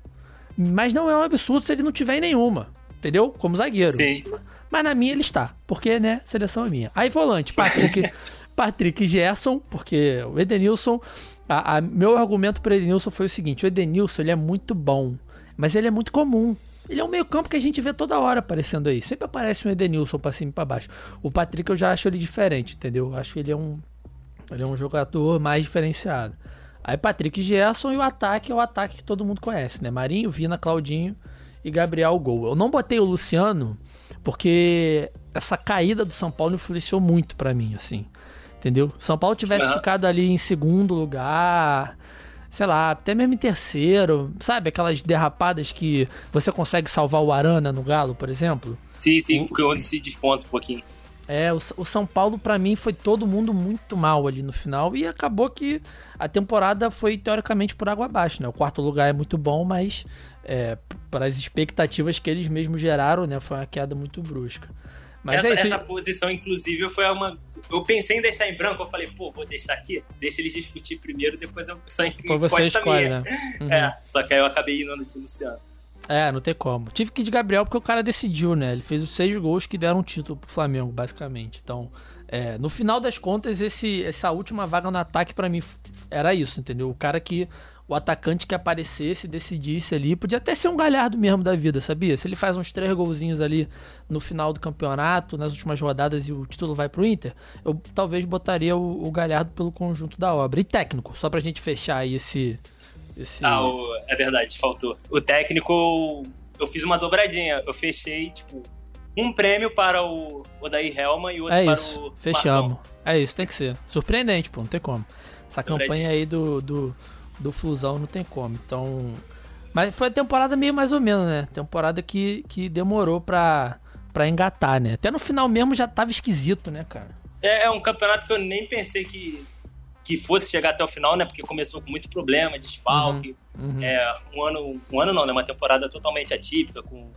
Mas não é um absurdo se ele não tiver em nenhuma. Entendeu? Como zagueiro. Sim. Mas na minha ele está, porque, né, seleção é minha. Aí volante, Patrick, <laughs> Patrick Gerson, porque o Edenilson, a, a, meu argumento para Edenilson foi o seguinte, o Edenilson, ele é muito bom, mas ele é muito comum. Ele é um meio campo que a gente vê toda hora aparecendo aí. Sempre aparece um Edenilson pra cima e pra baixo. O Patrick eu já acho ele diferente, entendeu? Eu acho que ele é um, ele é um jogador mais diferenciado. Aí Patrick Gerson e o ataque é o ataque que todo mundo conhece, né? Marinho, Vina, Claudinho e Gabriel gol. Eu não botei o Luciano porque essa caída do São Paulo influenciou muito para mim, assim. Entendeu? São Paulo tivesse uhum. ficado ali em segundo lugar, sei lá, até mesmo em terceiro, sabe? Aquelas derrapadas que você consegue salvar o Arana no Galo, por exemplo. Sim, sim, porque onde se desponta um pouquinho. É, o, o São Paulo para mim foi todo mundo muito mal ali no final e acabou que a temporada foi teoricamente por água abaixo, né? O quarto lugar é muito bom, mas é, para as expectativas que eles mesmos geraram, né? Foi uma queda muito brusca. Mas essa, é essa posição, inclusive, foi uma. Eu pensei em deixar em branco, eu falei, pô, vou deixar aqui, deixa eles discutir primeiro, depois eu só escolhe, minha. Né? <laughs> Uhum. É, só que aí eu acabei indo no de Luciano. É, não tem como. Tive que ir de Gabriel porque o cara decidiu, né? Ele fez os seis gols que deram um título pro Flamengo, basicamente. Então, é, no final das contas, esse, essa última vaga no ataque para mim era isso, entendeu? O cara que o atacante que aparecesse, decidisse ali. Podia até ser um galhardo mesmo da vida, sabia? Se ele faz uns três golzinhos ali no final do campeonato, nas últimas rodadas e o título vai pro Inter, eu talvez botaria o, o galhardo pelo conjunto da obra. E técnico, só pra gente fechar aí esse. esse... Ah, o, é verdade, faltou. O técnico, eu fiz uma dobradinha. Eu fechei, tipo, um prêmio para o Odair Helma e outro é para isso, o. Fechamos. Marcão. É isso, tem que ser. Surpreendente, pô, não tem como. Essa campanha aí do, do do Flusão não tem como. Então. Mas foi a temporada meio mais ou menos, né? Temporada que, que demorou pra, pra engatar, né? Até no final mesmo já tava esquisito, né, cara? É, é um campeonato que eu nem pensei que, que fosse chegar até o final, né? Porque começou com muito problema, desfalque. Uhum, uhum. É, um ano, um ano não, né? Uma temporada totalmente atípica, com,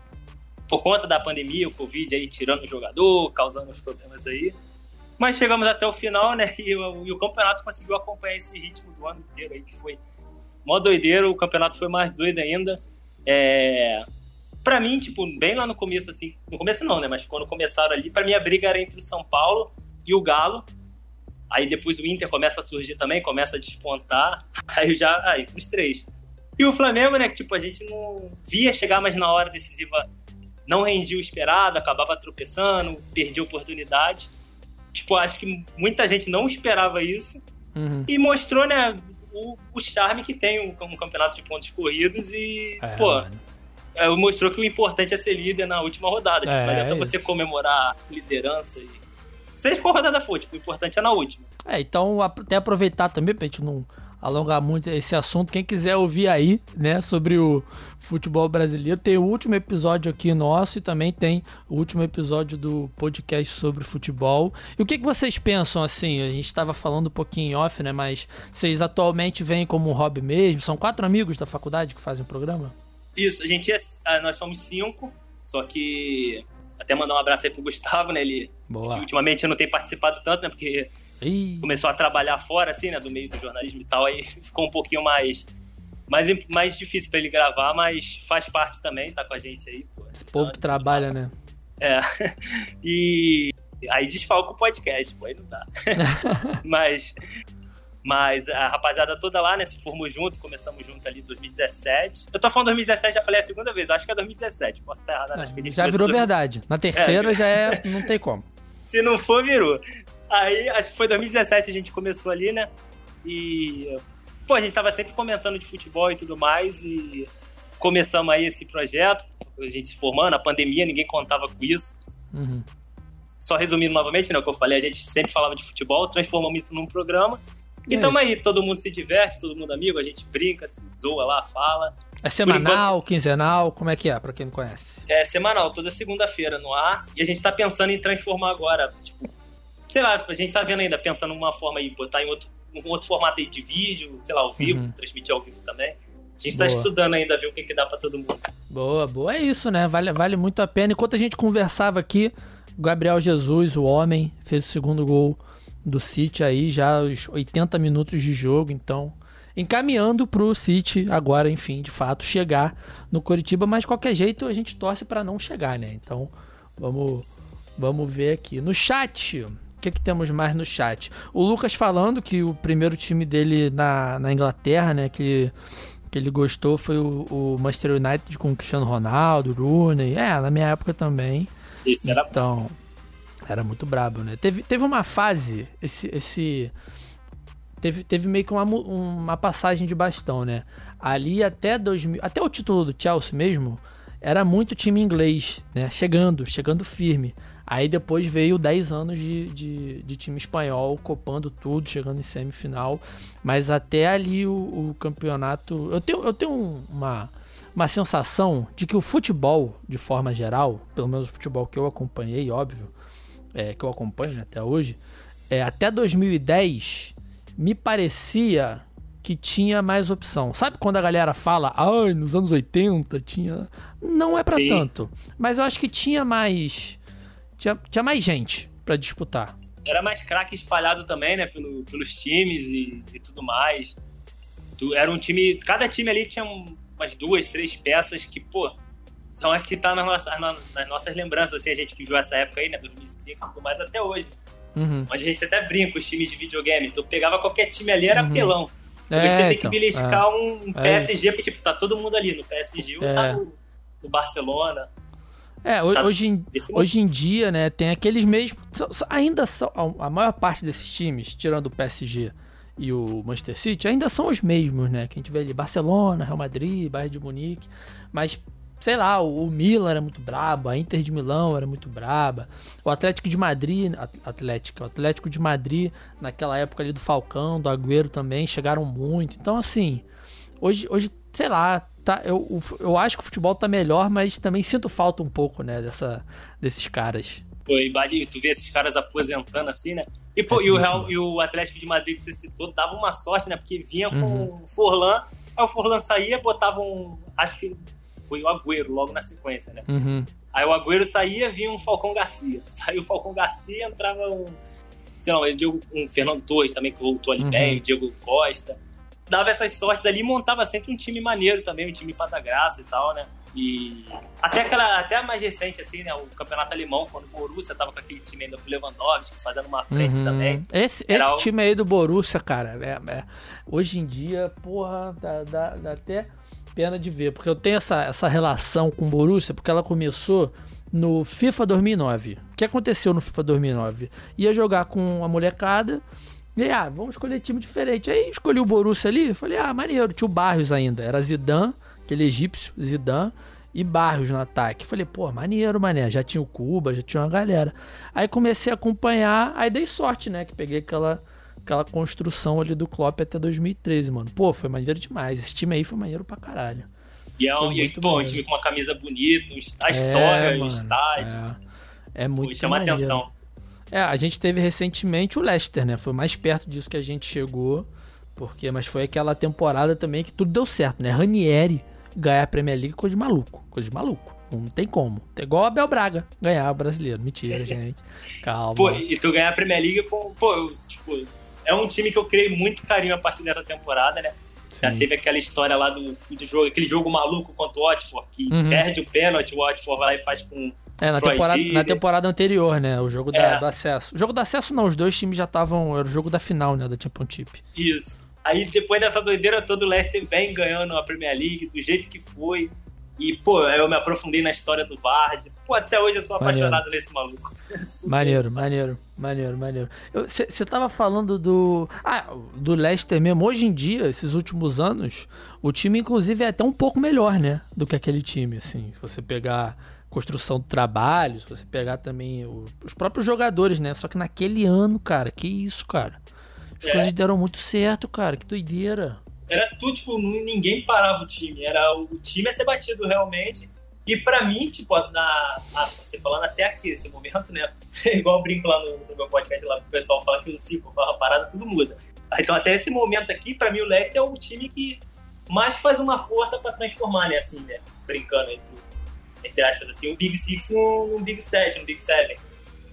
por conta da pandemia, o Covid aí tirando o jogador, causando os problemas aí. Mas chegamos até o final, né? <laughs> E, o, e o campeonato conseguiu acompanhar esse ritmo do ano inteiro aí, que foi mó doideiro, o campeonato foi mais doido ainda. É... Pra mim, tipo, bem lá no começo, assim, no começo não, né, mas quando começaram ali, pra mim a briga era entre o São Paulo e o Galo. Aí depois o Inter começa a surgir também, começa a despontar. <laughs> Aí já, ah, entre os três. E o Flamengo, né, que tipo, a gente não via chegar, mas na hora decisiva não rendia o esperado, acabava tropeçando, perdia oportunidade. Tipo, acho que muita gente não esperava isso. Uhum. E mostrou, né, o, o charme que tem um, um, campeonato de pontos corridos e, é, pô, é, mostrou que o importante é ser líder na última rodada. Tipo, é, não adianta você comemorar liderança e. Seja qual rodada for, tipo, o importante é na última. É, então até aproveitar também pra gente não alongar muito esse assunto. Quem quiser ouvir aí, né, sobre o futebol brasileiro, tem o último episódio aqui nosso e também tem o último episódio do podcast sobre futebol. E o que, que vocês pensam, assim, a gente estava falando um pouquinho em off, né, mas vocês atualmente vêm como um hobby mesmo? São quatro amigos da faculdade que fazem o programa? Isso, a gente é, ah, nós somos cinco, só que até mandar um abraço aí pro Gustavo, né, ele Boa. ultimamente eu não tenho participado tanto, né, porque Ih. começou a trabalhar fora, assim, né, do meio do jornalismo e tal, aí <laughs> ficou um pouquinho mais mais, mais difícil para ele gravar, mas faz parte também, tá com a gente aí. Pô, Esse povo que trabalha, né? É. <laughs> E aí desfalca o podcast, pô, aí não dá. <laughs> mas, mas a rapaziada toda lá, né, se formou junto, começamos junto ali em 2017. Eu tô falando 2017, já falei a segunda vez, acho que é 2017, posso estar errado. acho que já virou verdade. Na terceira é, já é, não tem como. Se não for, virou. Aí, acho que foi 2017 a gente começou ali, né? E, pô, a gente tava sempre comentando de futebol e tudo mais, e começamos aí esse projeto, a gente se formando, a pandemia, ninguém contava com isso. Uhum. Só resumindo novamente, né, o que eu falei, a gente sempre falava de futebol, transformamos isso num programa, e é tamo aí, todo mundo se diverte, todo mundo amigo, a gente brinca, se zoa lá, fala. É semanal, enquanto... quinzenal, como é que é, pra quem não conhece? É semanal, toda segunda-feira no ar, e a gente tá pensando em transformar agora, tipo, sei lá, a gente tá vendo ainda, pensando numa forma aí, botar em outro, um outro formato aí de vídeo, sei lá, ao vivo, uhum. transmitir ao vivo também. A gente tá boa. tá estudando ainda, ver o que, que dá para todo mundo. Boa, boa. É isso, né? Vale, vale muito a pena. Enquanto a gente conversava aqui, o Gabriel Jesus, o homem, fez o segundo gol do City aí, já os 80 minutos de jogo, então encaminhando pro City agora, enfim, de fato, chegar no Coritiba, mas de qualquer jeito a gente torce para não chegar, né? Então, vamos vamos ver aqui no chat que, que temos mais no chat? O Lucas falando que o primeiro time dele na, na Inglaterra, né? Que, que ele gostou foi o, o Manchester United com o Cristiano Ronaldo, Rooney. É, na minha época também. Isso era Então, era muito brabo, né? Teve, teve uma fase, esse. esse teve, teve meio que uma, uma passagem de bastão, né? Ali até 2000, até o título do Chelsea mesmo, era muito time inglês, né? Chegando, chegando firme. Aí depois veio 10 anos de, de, de, time espanhol copando tudo, chegando em semifinal. Mas até ali o, o campeonato. Eu tenho, eu tenho uma, uma sensação de que o futebol, de forma geral, pelo menos o futebol que eu acompanhei, óbvio, é, que eu acompanho até hoje, é, até 2010 me parecia que tinha mais opção. Sabe quando a galera fala, ai, nos anos 80 tinha. Não é para tanto. Mas eu acho que tinha mais. Tinha, tinha mais gente para disputar. Era mais craque espalhado também, né? Pelo, pelos times e, e tudo mais. Era um time. Cada time ali tinha umas duas, três peças que, pô, são as que tá nas nossas, nas nossas lembranças, assim, a gente que viu essa época aí, né? 2005 e tudo mais até hoje. Uhum. Onde a gente até brinca os times de videogame. Tu pegava qualquer time ali, era uhum. pelão. É, você tem então, que beliscar é. um PSG, é. porque tipo, tá todo mundo ali no PSG ou tá é. no, no, Barcelona. É, tá hoje, em, hoje em dia, né, tem aqueles mesmos. Ainda são. A maior parte desses times, tirando o PSG e o Manchester City, ainda são os mesmos, né? Que a gente vê ali: Barcelona, Real Madrid, Bayern de Munique. Mas sei lá, o, Milan era muito brabo, a Inter de Milão era muito braba, o Atlético de Madrid, Atlético, o Atlético de Madrid, naquela época ali do Falcão, do Agüero também, chegaram muito. Então, assim, hoje, hoje sei lá, tá, eu, eu acho que o futebol tá melhor, mas também sinto falta um pouco, né, dessa, desses caras. Pô, e tu vê esses caras aposentando assim, né? E, pô, é e, o Real, e o Atlético de Madrid que você citou dava uma sorte, né? Porque vinha com uhum. o Forlan, aí o Forlan saía, botava um. Acho que foi o Agüero logo na sequência, né? Uhum. Aí o Agüero saía, vinha um Falcão Garcia. <laughs> Saiu o Falcão Garcia, entrava um, sei lá, um Fernando Torres também, que voltou ali uhum. bem, o Diego Costa. Dava essas sortes ali e montava sempre um time maneiro também, um time pata graça e tal, né? E até aquela, até a mais recente, assim, né? O campeonato alemão, quando o Borussia tava com aquele time ainda com o Lewandowski, fazendo uma frente uhum. também. Esse, esse o... time aí do Borussia, cara, é, é, hoje em dia, porra, dá, dá, dá até pena de ver, porque eu tenho essa, essa relação com o Borussia, porque ela começou no FIFA 2009. O que aconteceu no FIFA 2009? Ia jogar com a molecada, e ah, vamos escolher time diferente. Aí escolhi o Borussia ali, falei, ah, maneiro, tinha o Barrios ainda, era Zidane, aquele egípcio, Zidane, e Barrios no ataque. Falei, pô, maneiro, mané, já tinha o Cuba, já tinha uma galera. Aí comecei a acompanhar, aí dei sorte, né, que peguei aquela aquela construção ali do Klopp até 2013, mano. Pô, foi maneiro demais. Esse time aí foi maneiro pra caralho. E é um, e, pô, um time com uma camisa bonita, a história, é, o estádio. É, é muito pô, chama maneiro. atenção. É, a gente teve recentemente o Leicester, né? Foi mais perto disso que a gente chegou. Porque, mas foi aquela temporada também que tudo deu certo, né? Ranieri ganhar a Premier League coisa de maluco. Coisa de maluco. Não tem como. É igual a Abel Braga ganhar o brasileiro. Mentira, gente. Calma. Pô, e tu ganhar a Premier League com. Pô, eu, tipo, é um time que eu criei muito carinho a partir dessa temporada, né? Sim. Já teve aquela história lá do, do, jogo, aquele jogo maluco contra o Watford, que uhum. perde o pênalti, o Watford vai lá e faz com. É, na temporada, na temporada anterior, né? O jogo da, é. do acesso. O jogo do acesso não, os dois times já estavam. Era o jogo da final, né? Da Championship. Isso. Aí depois dessa doideira toda, o Leicester vem ganhando a Premier League do jeito que foi. E, pô, eu me aprofundei na história do Vard. Pô, até hoje eu sou maneiro. apaixonado nesse maluco. <laughs> maneiro, maneiro, maneiro, maneiro. Você tava falando do. Ah, do Leicester mesmo. Hoje em dia, esses últimos anos, o time, inclusive, é até um pouco melhor, né? Do que aquele time, assim. Se você pegar construção do trabalho, se você pegar também o, os próprios jogadores, né? Só que naquele ano, cara, que isso, cara. As é. coisas deram muito certo, cara. Que doideira. Era tudo, tipo, ninguém parava o time. Era o time a ser batido realmente. E para mim, tipo, na, na, você falando até aqui, esse momento, né? <laughs> Igual eu brinco lá no, no, meu podcast lá, o pessoal fala que o ciclo, fala parada, tudo muda. Então, até esse momento aqui, para mim, o Leicester é o time que mais faz uma força para transformar, né? Assim, né? Brincando entre, entre aspas, assim, o Big Six no, no Big Seven, no Big Seven.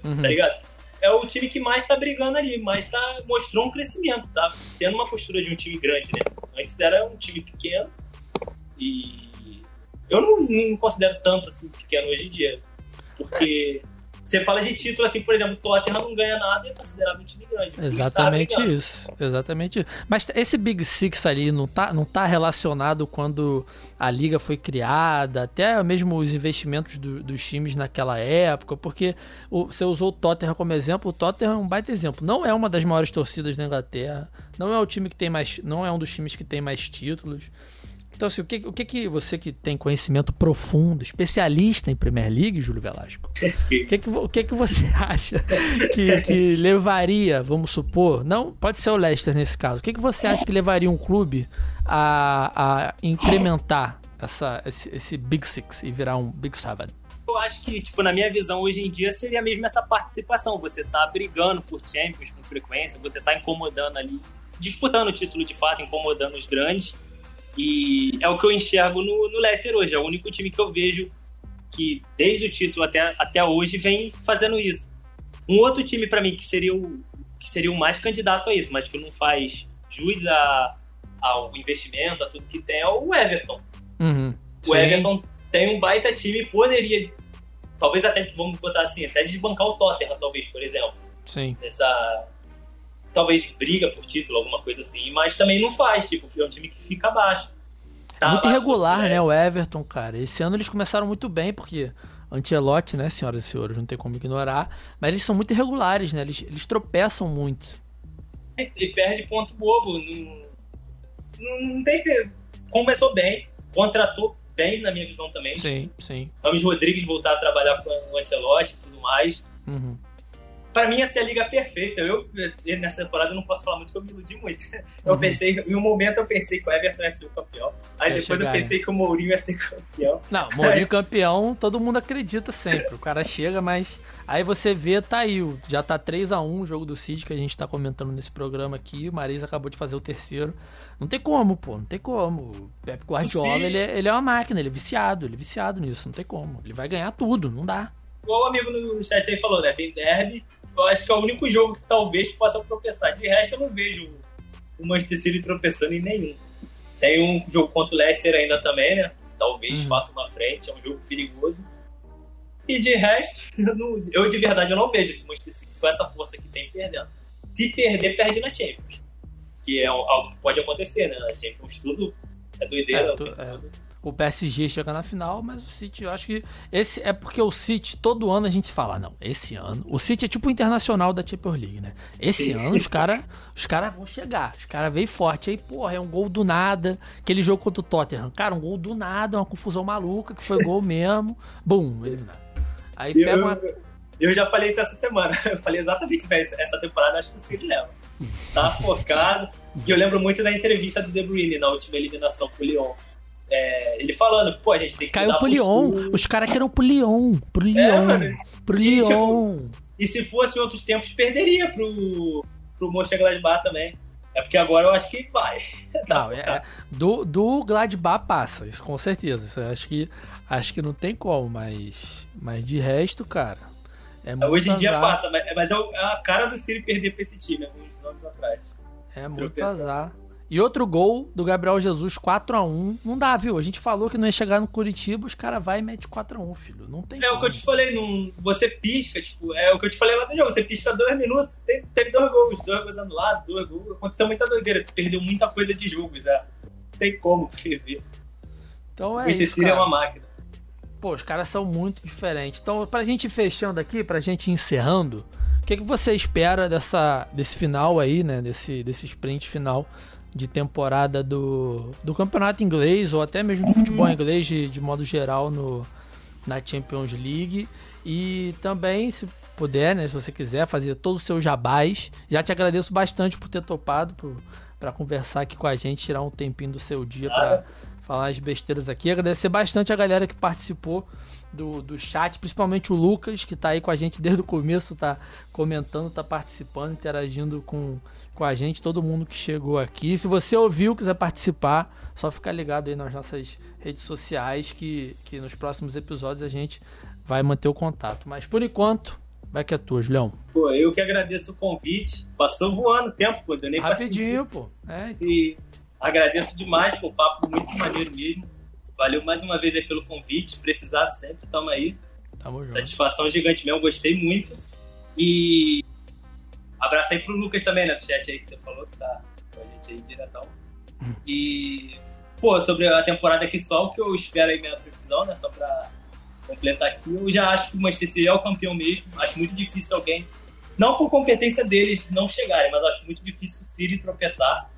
Uhum. Tá ligado? é o time que mais tá brigando ali, mais tá, mostrou um crescimento, tá tendo uma postura de um time grande, né? Antes era um time pequeno e eu não, não considero tanto assim pequeno hoje em dia, porque você fala de título, assim, por exemplo, o Tottenham não ganha nada e é considerado um time grande. Exatamente isso. Exatamente isso. Mas esse Big Six ali não tá, não tá relacionado quando a liga foi criada, até mesmo os investimentos do, dos times naquela época, porque o, você usou o Tottenham como exemplo, o Tottenham é um baita exemplo. Não é uma das maiores torcidas da Inglaterra, não é o time que tem mais. Não é um dos times que tem mais títulos Então, assim, o que, o que, que você que tem conhecimento profundo, especialista em Premier League, Júlio Velasco, <laughs> o que, que, o que, que você <laughs> acha que, que levaria, vamos supor, não pode ser o Leicester nesse caso, o que, que você acha que levaria um clube a, a incrementar essa, esse, esse Big Six e virar um Big Seven? Eu acho que, tipo, na minha visão hoje em dia seria mesmo essa participação. Você tá brigando por Champions com frequência, você tá incomodando ali, disputando o título de fato, incomodando os grandes. E é o que eu enxergo no, no Leicester hoje. É o único time que eu vejo que, desde o título até, até hoje, vem fazendo isso. Um outro time para mim que seria, o, que seria o mais candidato a isso, mas que não faz jus a, ao investimento, a tudo que tem, é o Everton. Uhum, o Everton tem um baita time, poderia, talvez até, vamos botar assim, até desbancar o Tottenham, talvez, por exemplo. Sim. Essa, talvez briga por título, alguma coisa assim, mas também não faz, tipo, é um time que fica abaixo. Tá muito irregular, né, o Everton, cara. Esse ano eles começaram muito bem, porque Antelote, né, senhoras e senhores, não tem como ignorar, mas eles são muito irregulares, né, eles, eles tropeçam muito. E perde ponto bobo, não, não, não tem... Começou bem, contratou bem, na minha visão também. Sim, sim. Vamos Rodrigues voltar a trabalhar com o Antelote e tudo mais. Uhum. Pra mim, essa é a liga perfeita. Eu, nessa temporada, eu não posso falar muito, porque eu me iludi muito. Eu uhum. pensei, em um momento, eu pensei que o Everton ia ser o campeão. Aí depois chegar, eu pensei né? que o Mourinho ia ser campeão. Não, Mourinho campeão, todo mundo acredita sempre. O cara chega, mas aí você vê, tá aí. Já tá 3 a 1 o jogo do Cid que a gente tá comentando nesse programa aqui. O Marisa acabou de fazer o terceiro. Não tem como, pô, não tem como. O Pep Guardiola, ele é, ele é uma máquina, ele é viciado, ele é viciado nisso, não tem como. Ele vai ganhar tudo, não dá. Igual o amigo no chat aí falou, né? Tem derby eu acho que é o único jogo que talvez possa tropeçar. De resto, eu não vejo o Manchester City tropeçando em nenhum. Tem um jogo contra o Leicester ainda também, né? Talvez uhum. faça uma frente, é um jogo perigoso. E de resto, <laughs> eu, não, eu, de verdade eu não vejo esse Manchester City com essa força que tem perdendo. Se perder, perde na Champions. Que é algo que pode acontecer, né? Na Champions tudo é doideira. É, tu, é. Tudo o PSG chega na final, mas o City, eu acho que esse é porque o City todo ano a gente fala, não, esse ano, o City é tipo o internacional da Champions League, né? Esse Sim. ano os caras os cara vão chegar, os caras veio forte aí, porra, é um gol do nada, aquele jogo contra o Tottenham, cara, um gol do nada, uma confusão maluca que foi <laughs> gol mesmo, bum. Aí pega eu, uma eu já falei isso essa semana. <laughs> Eu falei exatamente, essa temporada acho que o City leva. Tá focado. E eu lembro muito da entrevista do De Bruyne na última eliminação pro Lyon é, ele falando, pô, a gente tem que Caiu pro Lyon. Os caras queriam pro Lyon. Pro é, Lyon. É, pro e, Lyon. Tipo, e se fosse em outros tempos, perderia pro, pro Mönchengladbach também. É porque agora eu acho que vai. <laughs> Não, é, do, do Gladbach passa, isso com certeza. Isso acho que, acho que não tem como, mas, mas de resto, cara. É Hoje em azar. dia passa, mas, mas é, é a cara do Ciro perder pra esse time alguns anos atrás. É muito azar. E outro gol do Gabriel Jesus, 4 a 1 Não dá, viu? A gente falou que não ia chegar no Curitiba, os caras vai e mete 4 a 1 filho. Não tem É como. o que eu te falei, não, você pisca, tipo, é o que eu te falei lá do jogo, você pisca dois minutos, tem, teve dois gols, dois gols anulados, dois gols. Aconteceu muita doideira, tu perdeu muita coisa de jogo já. Não tem como prever. Então é o isso, cara. é uma máquina. Pô, os caras são muito diferentes. Então, pra gente fechando aqui, pra gente encerrando, o que, que você espera dessa, desse final aí, né? Desse, desse sprint final de temporada do, do campeonato inglês ou até mesmo do futebol uhum. inglês de, de modo geral no, na Champions League. E também, se puder, né, se você quiser fazer todos os seus jabás, já te agradeço bastante por ter topado para conversar aqui com a gente, tirar um tempinho do seu dia para falar as besteiras aqui. Agradecer bastante a galera que participou do, do chat, principalmente o Lucas, que está aí com a gente desde o começo, está comentando, está participando, interagindo com, com a gente, todo mundo que chegou aqui. Se você ouviu, quiser participar, só ficar ligado aí nas nossas redes sociais, que, que nos próximos episódios a gente vai manter o contato. Mas por enquanto, vai que é tua, Julião. Pô, eu que agradeço o convite. Passou voando o tempo, pô, deu nem Rapidinho, pô. É, então. E agradeço demais, pô, papo muito maneiro mesmo. Valeu mais uma vez aí pelo convite. Precisar sempre, tamo aí. Tamo junto. Satisfação gigante mesmo, gostei muito. E abraço aí pro Lucas também, né, do chat aí que você falou, que tá com a gente aí diretão. E, pô, sobre a temporada aqui só, o que eu espero aí minha previsão, né, só pra completar aqui, eu já acho que o Manchester City é o campeão mesmo. Acho muito difícil alguém, não por competência deles não chegarem, mas acho muito difícil o City tropeçar.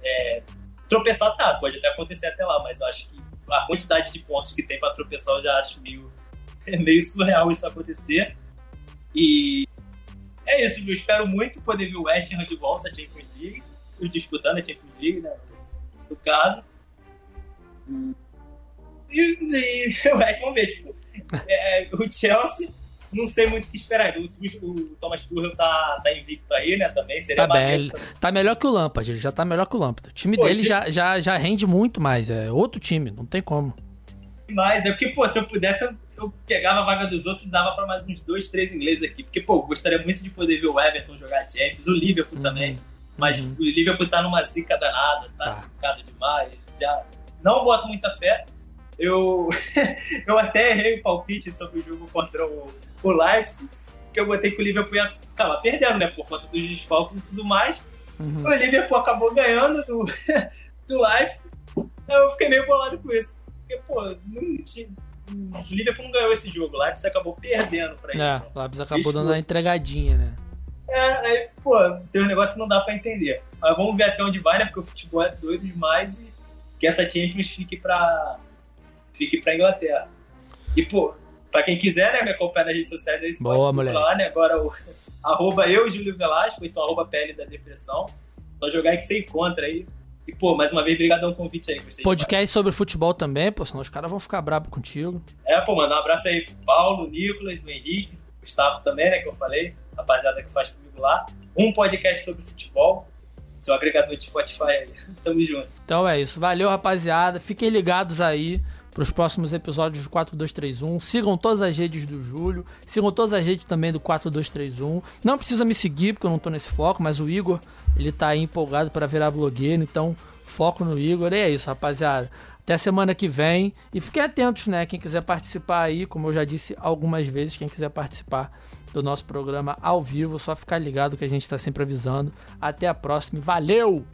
É, tropeçar tá, pode até acontecer até lá, mas acho que a quantidade de pontos que tem para tropeçar eu já acho meio, <laughs> é meio surreal isso acontecer. E é isso, eu espero muito poder ver o West Ham de volta à Champions League, disputando a Champions League, né, no caso. E, e <laughs> o West, vamos ver, tipo, é, o Chelsea não sei muito o que esperar. O, o Thomas Tuchel tá, tá invicto aí, né? Também seria tá, bem, tá melhor que o Lampard, ele já tá melhor que o Lampard. O time pô, dele time... Já, já, já rende muito mais, é outro time, não tem como. Mas é porque, pô, se eu pudesse, eu, eu pegava a vaga dos outros e dava pra mais uns dois, três ingleses aqui. Porque, pô, gostaria muito de poder ver o Everton jogar Champions, o Liverpool uhum. também. Mas uhum. o Liverpool tá numa zica danada, tá, tá. zicado demais. Já não boto muita fé. Eu, <laughs> eu até errei o palpite sobre o jogo contra o, o Leipzig, que eu botei que o Liverpool ia acabar perdendo, né? Por conta dos desfalques e tudo mais. Uhum. O Liverpool acabou ganhando do, <laughs> do Leipzig. Eu fiquei meio bolado com isso. Porque, pô, não tinha, o Liverpool não ganhou esse jogo. O Leipzig acabou perdendo pra ele. É, o Leipzig acabou dando a entregadinha, né? É, aí, pô, tem um negócio que não dá pra entender. Mas vamos ver até onde vai, né? Porque o futebol é doido demais e que essa Champions fique pra, fique pra Inglaterra. E, pô, pra quem quiser, né, me acompanhar nas redes sociais, aí Boa, pode lá, né? Agora o <laughs> arroba eu, Júlio Velasco, então arroba pele da depressão. Só jogar aí que você encontra aí. E, pô, mais uma vez, obrigado um convite aí. Podcast sobre futebol também, pô, senão os caras vão ficar bravos contigo. É, pô, mano, um abraço aí pro Paulo, Nicolas, o Henrique, o Gustavo também, né, que eu falei, rapaziada que faz comigo lá. Um podcast sobre futebol, seu agregador de Spotify aí. <laughs> Tamo junto. Então é isso. Valeu, rapaziada. Fiquem ligados aí para os próximos episódios do 4231. Sigam todas as redes do Júlio, sigam todas as redes também do 4231. Não precisa me seguir porque eu não estou nesse foco, mas o Igor, ele tá aí empolgado para virar blogueiro, então foco no Igor. E é isso, rapaziada. Até semana que vem. E fiquem atentos, né? Quem quiser participar aí, como eu já disse algumas vezes, quem quiser participar do nosso programa ao vivo, só ficar ligado que a gente está sempre avisando. Até a próxima. Valeu!